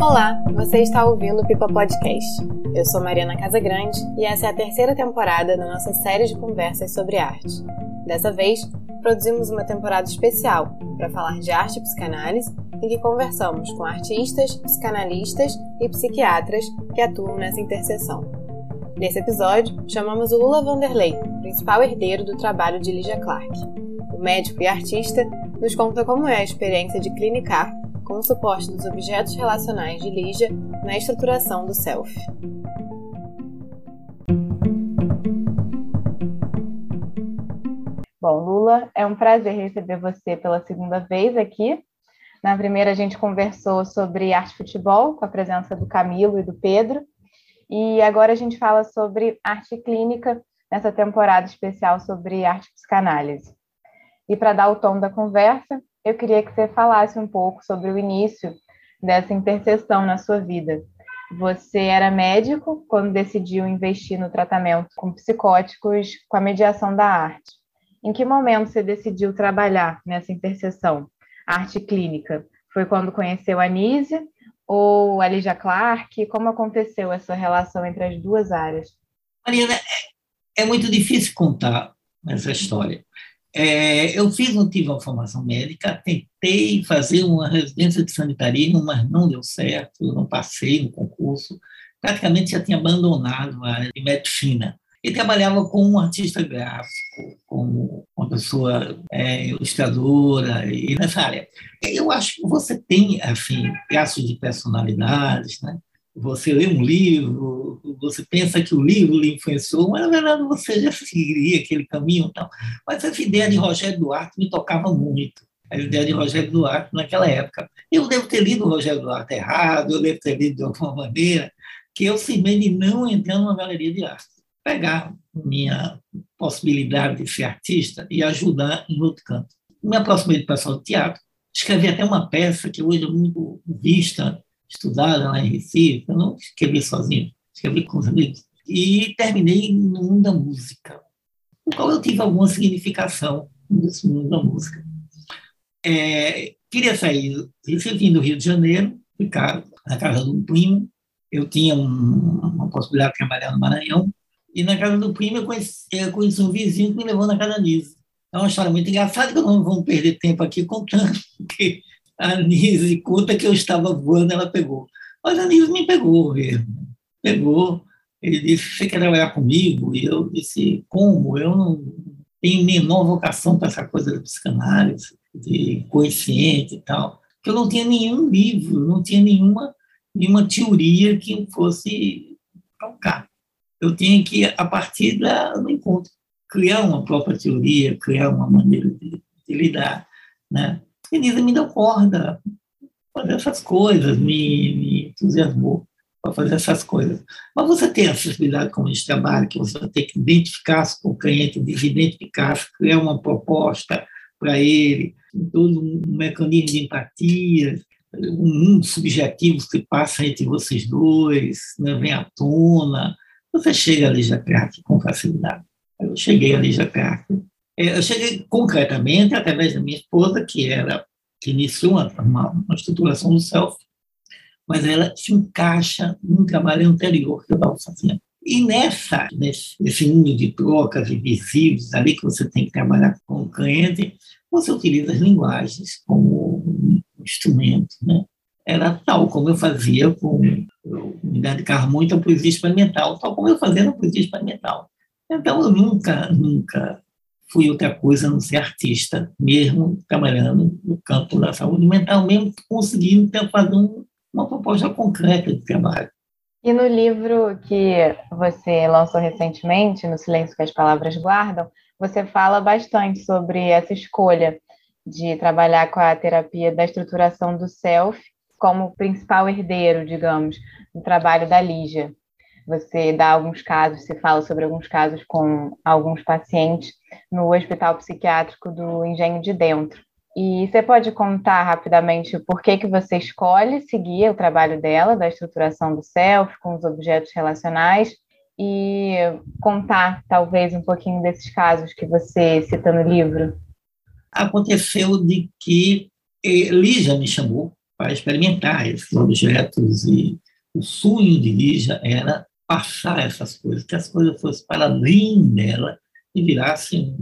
Olá, você está ouvindo o Pipa Podcast. Eu sou Mariana Casagrande e essa é a terceira temporada da nossa série de conversas sobre arte. Dessa vez, produzimos uma temporada especial para falar de arte e psicanálise, em que conversamos com artistas, psicanalistas e psiquiatras que atuam nessa interseção. Nesse episódio, chamamos o Lula Vanderlei, principal herdeiro do trabalho de Lígia Clark. O médico e artista nos conta como é a experiência de clinicar com o suporte dos objetos relacionais de Lígia na estruturação do self. Bom, Lula, é um prazer receber você pela segunda vez aqui. Na primeira, a gente conversou sobre arte futebol, com a presença do Camilo e do Pedro. E agora a gente fala sobre arte clínica nessa temporada especial sobre arte psicanálise. E para dar o tom da conversa, eu queria que você falasse um pouco sobre o início dessa interseção na sua vida. Você era médico quando decidiu investir no tratamento com psicóticos com a mediação da arte. Em que momento você decidiu trabalhar nessa interseção arte clínica? Foi quando conheceu a Anísia ou a Lígia Clark? Como aconteceu essa relação entre as duas áreas? Mariana, é, é muito difícil contar essa história. É, eu fiz, não tive uma formação médica, tentei fazer uma residência de sanitarismo, mas não deu certo, eu não passei no concurso, praticamente já tinha abandonado a área de medicina. E trabalhava como um artista gráfico, como uma pessoa é, ilustradora, e nessa área. Eu acho que você tem, assim, traços de personalidades, né? Você lê um livro, você pensa que o livro lhe influenciou, mas na verdade você já seguiria aquele caminho tal. Mas essa ideia de Rogério Duarte me tocava muito a ideia de Rogério Duarte naquela época. Eu devo ter lido Rogério Duarte errado, eu devo ter lido de alguma maneira, que eu simplesmente não entrar numa galeria de arte pegar minha possibilidade de ser artista e ajudar em outro canto. Me aproximei do pessoal do teatro, escrevi até uma peça que hoje é muito vista, estudada lá em Recife, eu não escrevi sozinho, escrevi com os amigos, e terminei no mundo da música, no qual eu tive alguma significação nesse mundo da música. É, queria sair, Recife, do Rio de Janeiro, ficar na casa de um primo, eu tinha um, uma possibilidade de trabalhar no Maranhão, e na casa do primo eu conheci, eu conheci um vizinho que me levou na casa Nise. É uma história muito engraçada que não vamos perder tempo aqui contando, porque a Nise conta que eu estava voando, ela pegou. Mas a Nise me pegou mesmo. Pegou. Ele disse: Você quer trabalhar comigo? E eu disse: Como? Eu não tenho menor vocação para essa coisa da psicanálise, de consciente e tal. Porque eu não tinha nenhum livro, não tinha nenhuma, nenhuma teoria que fosse tocar eu tinha que, a partir da, do encontro, criar uma própria teoria, criar uma maneira de, de lidar. Né? E Nisa me deu corda fazer essas coisas, me, me entusiasmou para fazer essas coisas. Mas você tem acessibilidade com esse trabalho, que você ter que identificar-se com o cliente, identificar-se, criar uma proposta para ele, todo um mecanismo de empatia, um mundo subjetivo que passa entre vocês dois, né, vem à tona, você chega a Lígia Clark com facilidade. Eu cheguei a Lígia Clark. É, eu cheguei concretamente através da minha esposa, que era que iniciou uma, uma, estruturação do self, mas ela se encaixa num trabalho anterior que eu estava fazendo. E nessa, nesse, nesse mundo de trocas invisíveis, ali que você tem que trabalhar com o cliente, você utiliza as linguagens como um instrumento, né? era tal como eu fazia com. Eu me dedicava muito à poesia experimental, tal como eu fazia na poesia experimental. Então, eu nunca, nunca fui outra coisa não ser artista, mesmo trabalhando no campo da saúde mental, mesmo conseguindo fazer um, uma proposta concreta de trabalho. E no livro que você lançou recentemente, No Silêncio que as Palavras Guardam, você fala bastante sobre essa escolha de trabalhar com a terapia da estruturação do self como principal herdeiro, digamos, do trabalho da Lígia. Você dá alguns casos, você fala sobre alguns casos com alguns pacientes no Hospital Psiquiátrico do Engenho de Dentro. E você pode contar rapidamente por que, que você escolhe seguir o trabalho dela, da estruturação do self, com os objetos relacionais, e contar, talvez, um pouquinho desses casos que você cita no livro? Aconteceu de que eh, Lígia me chamou para experimentar esses objetos e o sonho de Lígia era passar essas coisas, que as coisas fossem para além dela e virassem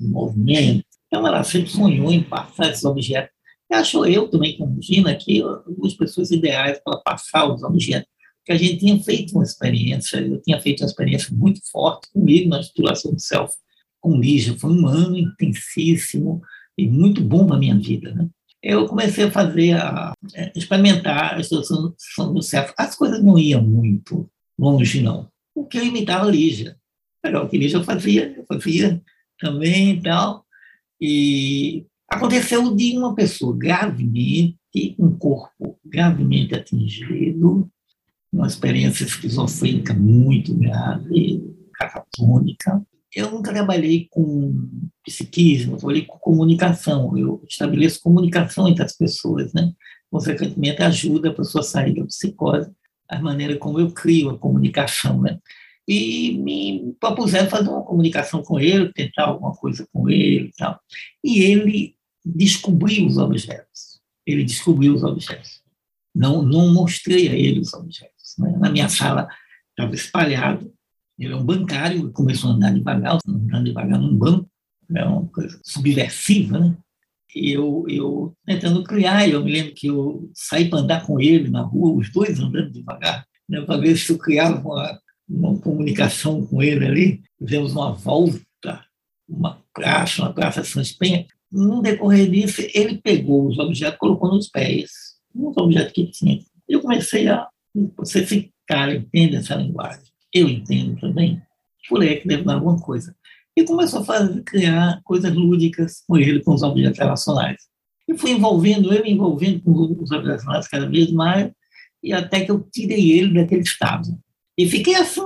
um movimento. Então, ela sempre sonhou em passar esses objetos. E acho eu também, como Gina, que duas pessoas ideais para passar os objetos. Que a gente tinha feito uma experiência, eu tinha feito uma experiência muito forte comigo na estruturação do self com Lígia. Foi um ano intensíssimo e muito bom para a minha vida. Né? Eu comecei a fazer, a, é, experimentar a estruturação do self. As coisas não iam muito longe, não. O que eu imitava Lígia. Era o que Lígia fazia, eu fazia também e tal. E aconteceu de uma pessoa gravemente, um corpo gravemente atingido, uma experiência esquizofrênica muito grave, catatônica. Eu nunca trabalhei com psiquismo, trabalhei com comunicação. Eu estabeleço comunicação entre as pessoas, né? Consequentemente, ajuda a pessoa a sair da psicose a maneira como eu crio a comunicação, né? E me propuseram fazer uma comunicação com ele, tentar alguma coisa com ele e tal. E ele descobriu os objetos. Ele descobriu os objetos. Não, não mostrei a ele os objetos. Né? Na minha sala estava espalhado. Ele é um bancário, começou a andar devagar, andando devagar num banco. É uma coisa subversiva, né? Eu, eu tentando criar, eu me lembro que eu saí para andar com ele na rua, os dois andando devagar, né, para ver se eu criava uma, uma comunicação com ele ali. Fizemos uma volta, uma praça, uma praça São Penha. No decorrer disso, ele pegou os objetos, colocou nos pés, uns objetos que tinha. Eu comecei a. Você, esse cara entende essa linguagem? Eu entendo também. Falei, é que deve dar alguma coisa e começou a fazer, criar coisas lúdicas com ele, com os objetos relacionais. E fui envolvendo, eu envolvendo com os objetos relacionais cada vez mais, e até que eu tirei ele daquele estado. E fiquei assim,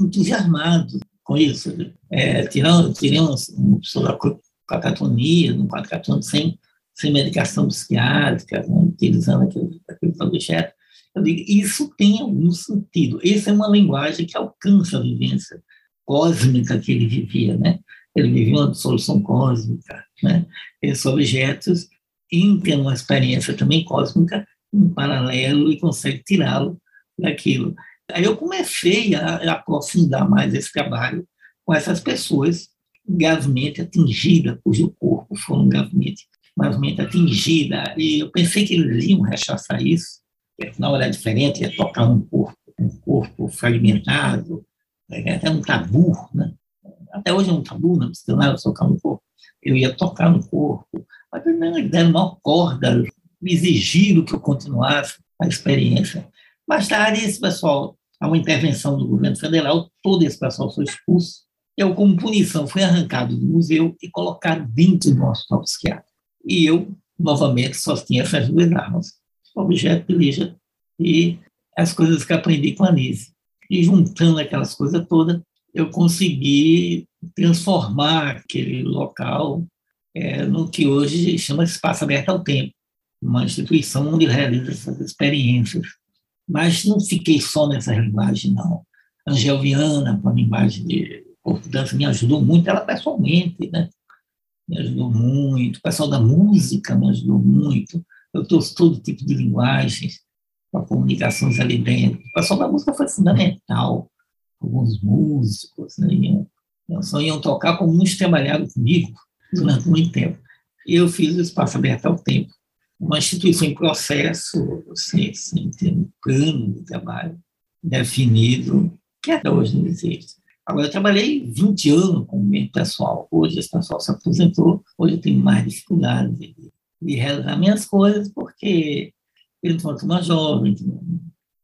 entusiasmado com isso. É, tirando, tirei uma, uma pessoa com catatonia, num catatônico, sem, sem medicação psiquiátrica, né, utilizando aqueles, aqueles objetos. Eu digo, isso tem algum sentido. Essa é uma linguagem que alcança a vivência cósmica que ele vivia, né? Ele vivia uma dissolução cósmica, né? Esses objetos entram uma experiência também cósmica em paralelo e consegue tirá-lo daquilo. Aí eu comecei a, aprofundar mais esse trabalho com essas pessoas gravemente atingidas, cujo corpo foram gravemente, gravemente atingida. E eu pensei que eles iam rechaçar isso, que afinal era diferente, ia tocar um corpo, um corpo fragmentado, é até um tabu, né? até hoje é um tabu, não precisa nada tocar no corpo. Eu ia tocar no corpo, mas não, eles deram uma corda, me exigiram que eu continuasse a experiência. Mais tarde, esse pessoal, há uma intervenção do governo federal, todo esse pessoal foi expulso. Eu, como punição, fui arrancado do museu e colocado dentro do hospital psiquiátrico. E eu, novamente, só tinha essas duas armas, objeto de lija e as coisas que aprendi com a Nise. E juntando aquelas coisas todas, eu consegui transformar aquele local é, no que hoje chama Espaço Aberto ao Tempo, uma instituição onde realiza essas experiências. Mas não fiquei só nessa linguagem, não. Angel Viana, com a linguagem de corpo dança, me ajudou muito, ela pessoalmente, né? Me ajudou muito. O pessoal da música me ajudou muito. Eu trouxe todo tipo de linguagens com comunicações ali dentro. O pessoal da música foi fundamental. Alguns músicos né, iam, só iam tocar como muitos trabalharam comigo durante muito tempo. Eu fiz o Espaço Aberto ao Tempo, uma instituição em processo, sem, ter um plano de trabalho definido, que até hoje não existe. Agora, eu trabalhei 20 anos com o mesmo pessoal. Hoje, esse pessoal se aposentou. Hoje, eu tenho mais dificuldade de, de realizar minhas coisas, porque ele foi uma jovem,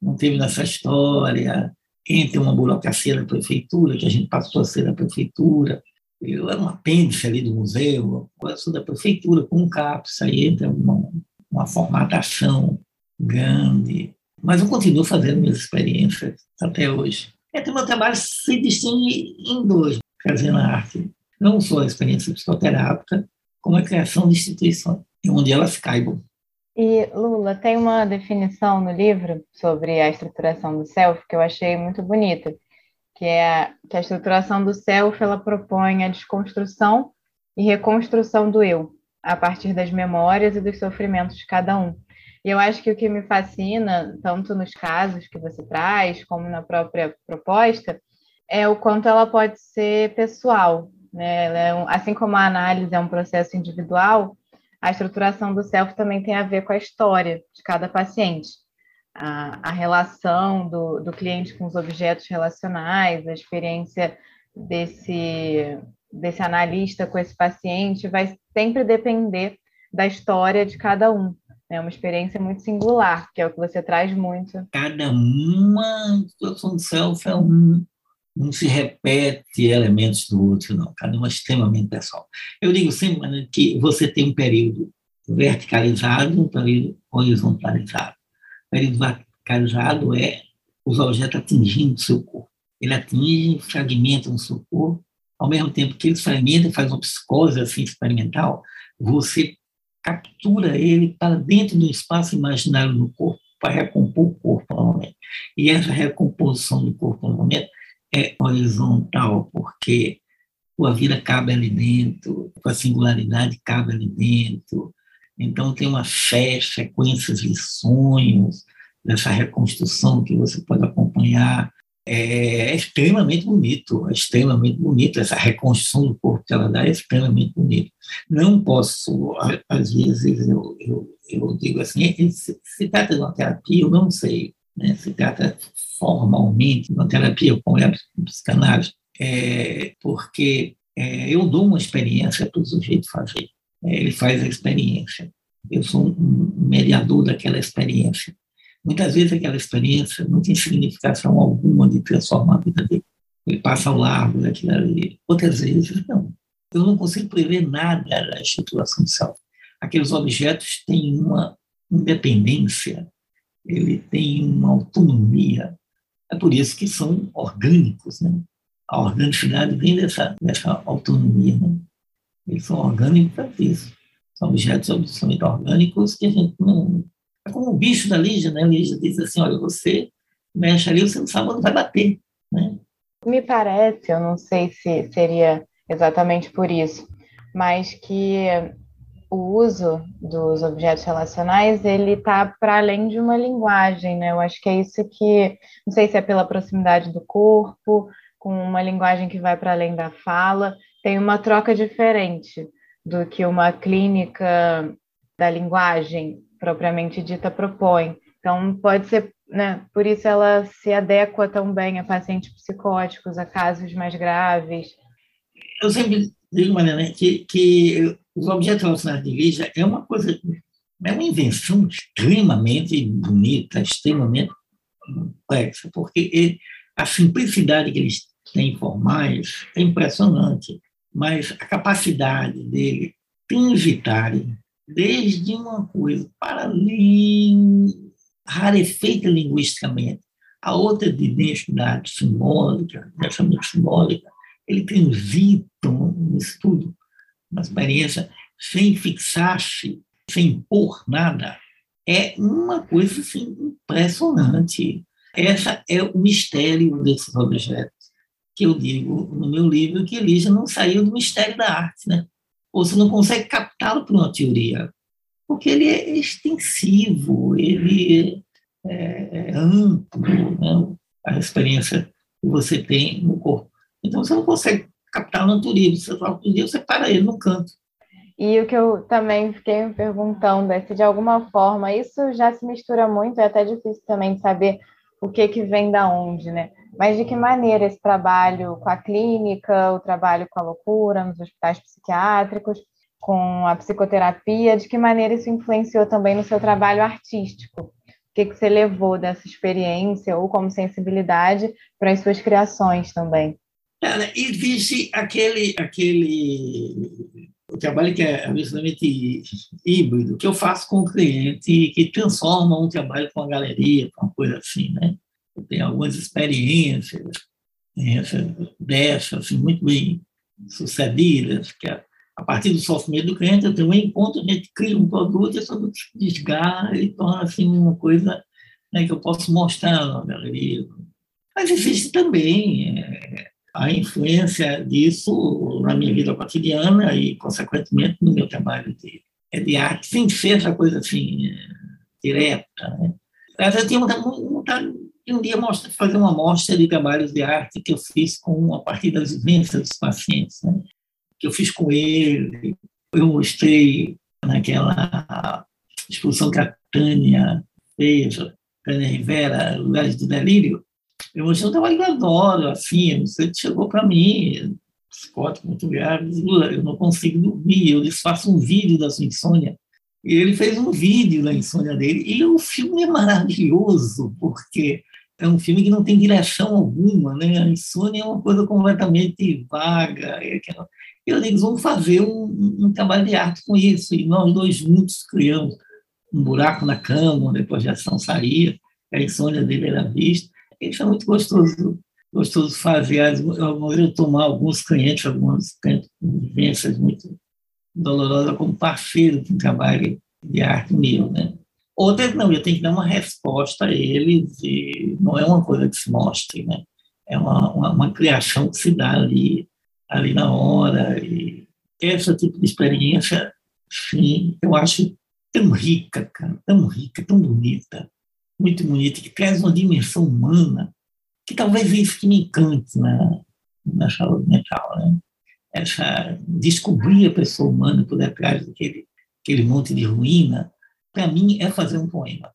não teve nessa história, entre uma burocracia da prefeitura, que a gente passou a ser da prefeitura, eu era um apêndice ali do museu, agora sou da prefeitura, com um CAPS, aí entra uma, uma formatação grande, mas eu continuo fazendo minhas experiências até hoje. Então, meu trabalho se distingue em dois, fazendo arte, não só a experiência psicoterápica, como a criação de instituições, onde elas caibam. E, Lula, tem uma definição no livro sobre a estruturação do self que eu achei muito bonita, que é que a estruturação do self ela propõe a desconstrução e reconstrução do eu, a partir das memórias e dos sofrimentos de cada um. E eu acho que o que me fascina, tanto nos casos que você traz, como na própria proposta, é o quanto ela pode ser pessoal. Né? É um, assim como a análise é um processo individual, a estruturação do self também tem a ver com a história de cada paciente. A, a relação do, do cliente com os objetos relacionais, a experiência desse, desse analista com esse paciente vai sempre depender da história de cada um. É uma experiência muito singular, que é o que você traz muito. Cada uma situação de self é um, não se repete elementos do outro, não. Cada uma é extremamente pessoal. Eu digo sempre que você tem um período verticalizado, um período horizontalizado. O período verticalizado é os objetos atingindo o seu corpo. Ele atinge, fragmenta no seu corpo, ao mesmo tempo que ele fragmenta e faz uma psicose assim, experimental, você captura ele para dentro do espaço imaginário do corpo para recompor o corpo novamente. E essa recomposição do corpo novamente é horizontal, porque a vida cabe ali dentro, a singularidade cabe ali dentro. Então, tem uma fé, sequências de sonhos, dessa reconstrução que você pode acompanhar. É extremamente bonito, é extremamente bonito. Essa reconstrução do corpo que ela dá é extremamente bonito. Não posso, às vezes, eu, eu, eu digo assim, se, se trata de uma terapia, eu não sei, né? se trata formalmente uma terapia como é a psicanálise, é porque é, eu dou uma experiência para o sujeito fazer. É, ele faz a experiência. Eu sou um mediador daquela experiência. Muitas vezes aquela experiência não tem significação alguma de transformar a vida dele. Ele passa ao largo daquilo ali. Outras vezes, não. Eu não consigo prever nada da do self. Aqueles objetos têm uma independência, ele tem uma autonomia é por isso que são orgânicos. Né? A organicidade vem dessa, dessa autonomia. Né? Eles são orgânicos para isso. São objetos absolutamente orgânicos que a gente não. É como o bicho da Lígia, né? A Lígia diz assim: olha, você mexe ali, você não sabe onde vai bater. Né? Me parece, eu não sei se seria exatamente por isso, mas que o uso dos objetos relacionais ele está para além de uma linguagem, né? Eu acho que é isso que não sei se é pela proximidade do corpo, com uma linguagem que vai para além da fala, tem uma troca diferente do que uma clínica da linguagem propriamente dita propõe. Então pode ser, né? Por isso ela se adequa tão bem a pacientes psicóticos, a casos mais graves. Eu sempre digo, Mariana, que, que os objetos relacionados de igreja é uma coisa, é uma invenção extremamente bonita, extremamente complexa, porque a simplicidade que eles têm formais é impressionante, mas a capacidade dele transitarem desde uma coisa para além, rarefeita linguisticamente, a outra de densidade simbólica, pensamento simbólica, ele transita nisso tudo uma experiência sem fixar-se, sem impor nada, é uma coisa assim, impressionante. Esse é o mistério desses objetos, que eu digo no meu livro que Elisa não saiu do mistério da arte, né? Ou você não consegue captá-lo por uma teoria, porque ele é extensivo, ele é, é amplo, né? a experiência que você tem no corpo. Então você não consegue captar no turismo. Você fala com Deus, você para ele no canto. E o que eu também fiquei me perguntando é se de alguma forma isso já se mistura muito, é até difícil também de saber o que que vem da onde, né? Mas de que maneira esse trabalho com a clínica, o trabalho com a loucura nos hospitais psiquiátricos, com a psicoterapia, de que maneira isso influenciou também no seu trabalho artístico? O que, que você levou dessa experiência ou como sensibilidade para as suas criações também? Cara, existe aquele, aquele o trabalho que é absolutamente híbrido, que eu faço com o cliente, que transforma um trabalho com a galeria, com uma coisa assim, né? Eu tenho algumas experiências dessas, assim, muito bem sucedidas, que é, a partir do sofrimento do cliente, eu tenho um encontro, a gente cria um produto, esse produto desgarra e torna assim, uma coisa né, que eu posso mostrar na galeria. Mas existe também é, a influência disso na minha vida cotidiana e, consequentemente, no meu trabalho de, é de arte, sem ser essa coisa assim direta. Né? Eu tinha vontade de um dia mostra, fazer uma mostra de trabalhos de arte que eu fiz com a partir das vivências dos pacientes, né? que eu fiz com ele. Eu mostrei naquela exposição que a Tânia fez, Tânia Rivera, Lugares do Delírio, eu mostrei um trabalho que eu adoro, assim, você chegou para mim, psicótico muito grave, eu não consigo dormir, eu faço um vídeo da sua insônia, e ele fez um vídeo da insônia dele, e o filme é maravilhoso, porque é um filme que não tem direção alguma, né? A insônia é uma coisa completamente vaga. É eu digo, vamos fazer um, um, trabalho de arte com isso, e nós dois juntos criamos um buraco na cama, onde a projeção saía, a insônia dele era vista. Isso é muito gostoso, gostoso fazer. Eu, eu tomar alguns clientes, algumas vivências muito dolorosas como parceiro de um trabalho de arte meu, né? Outras não, eu tenho que dar uma resposta a eles e não é uma coisa que se mostre, né? É uma, uma, uma criação que se dá ali, ali na hora e esse tipo de experiência, sim, eu acho tão rica, cara, tão rica, tão bonita, muito bonita, que traz uma dimensão humana, que talvez é isso que me encante na, na saúde mental, né? Essa, descobrir a pessoa humana por detrás daquele aquele monte de ruína, para mim é fazer um poema.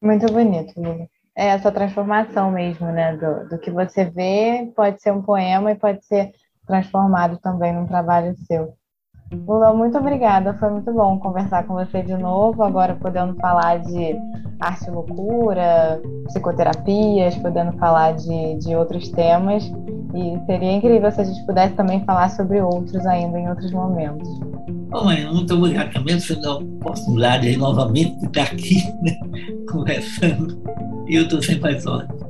Muito bonito, Lula. É essa transformação mesmo, né? Do, do que você vê pode ser um poema e pode ser transformado também num trabalho seu. Lula, muito obrigada. Foi muito bom conversar com você de novo, agora podendo falar de arte e loucura, psicoterapias, podendo falar de, de outros temas. E seria incrível se a gente pudesse também falar sobre outros ainda em outros momentos. Bom, mãe, muito obrigado também por dar a oportunidade aí novamente de estar aqui né, conversando. E eu estou sempre às ordens.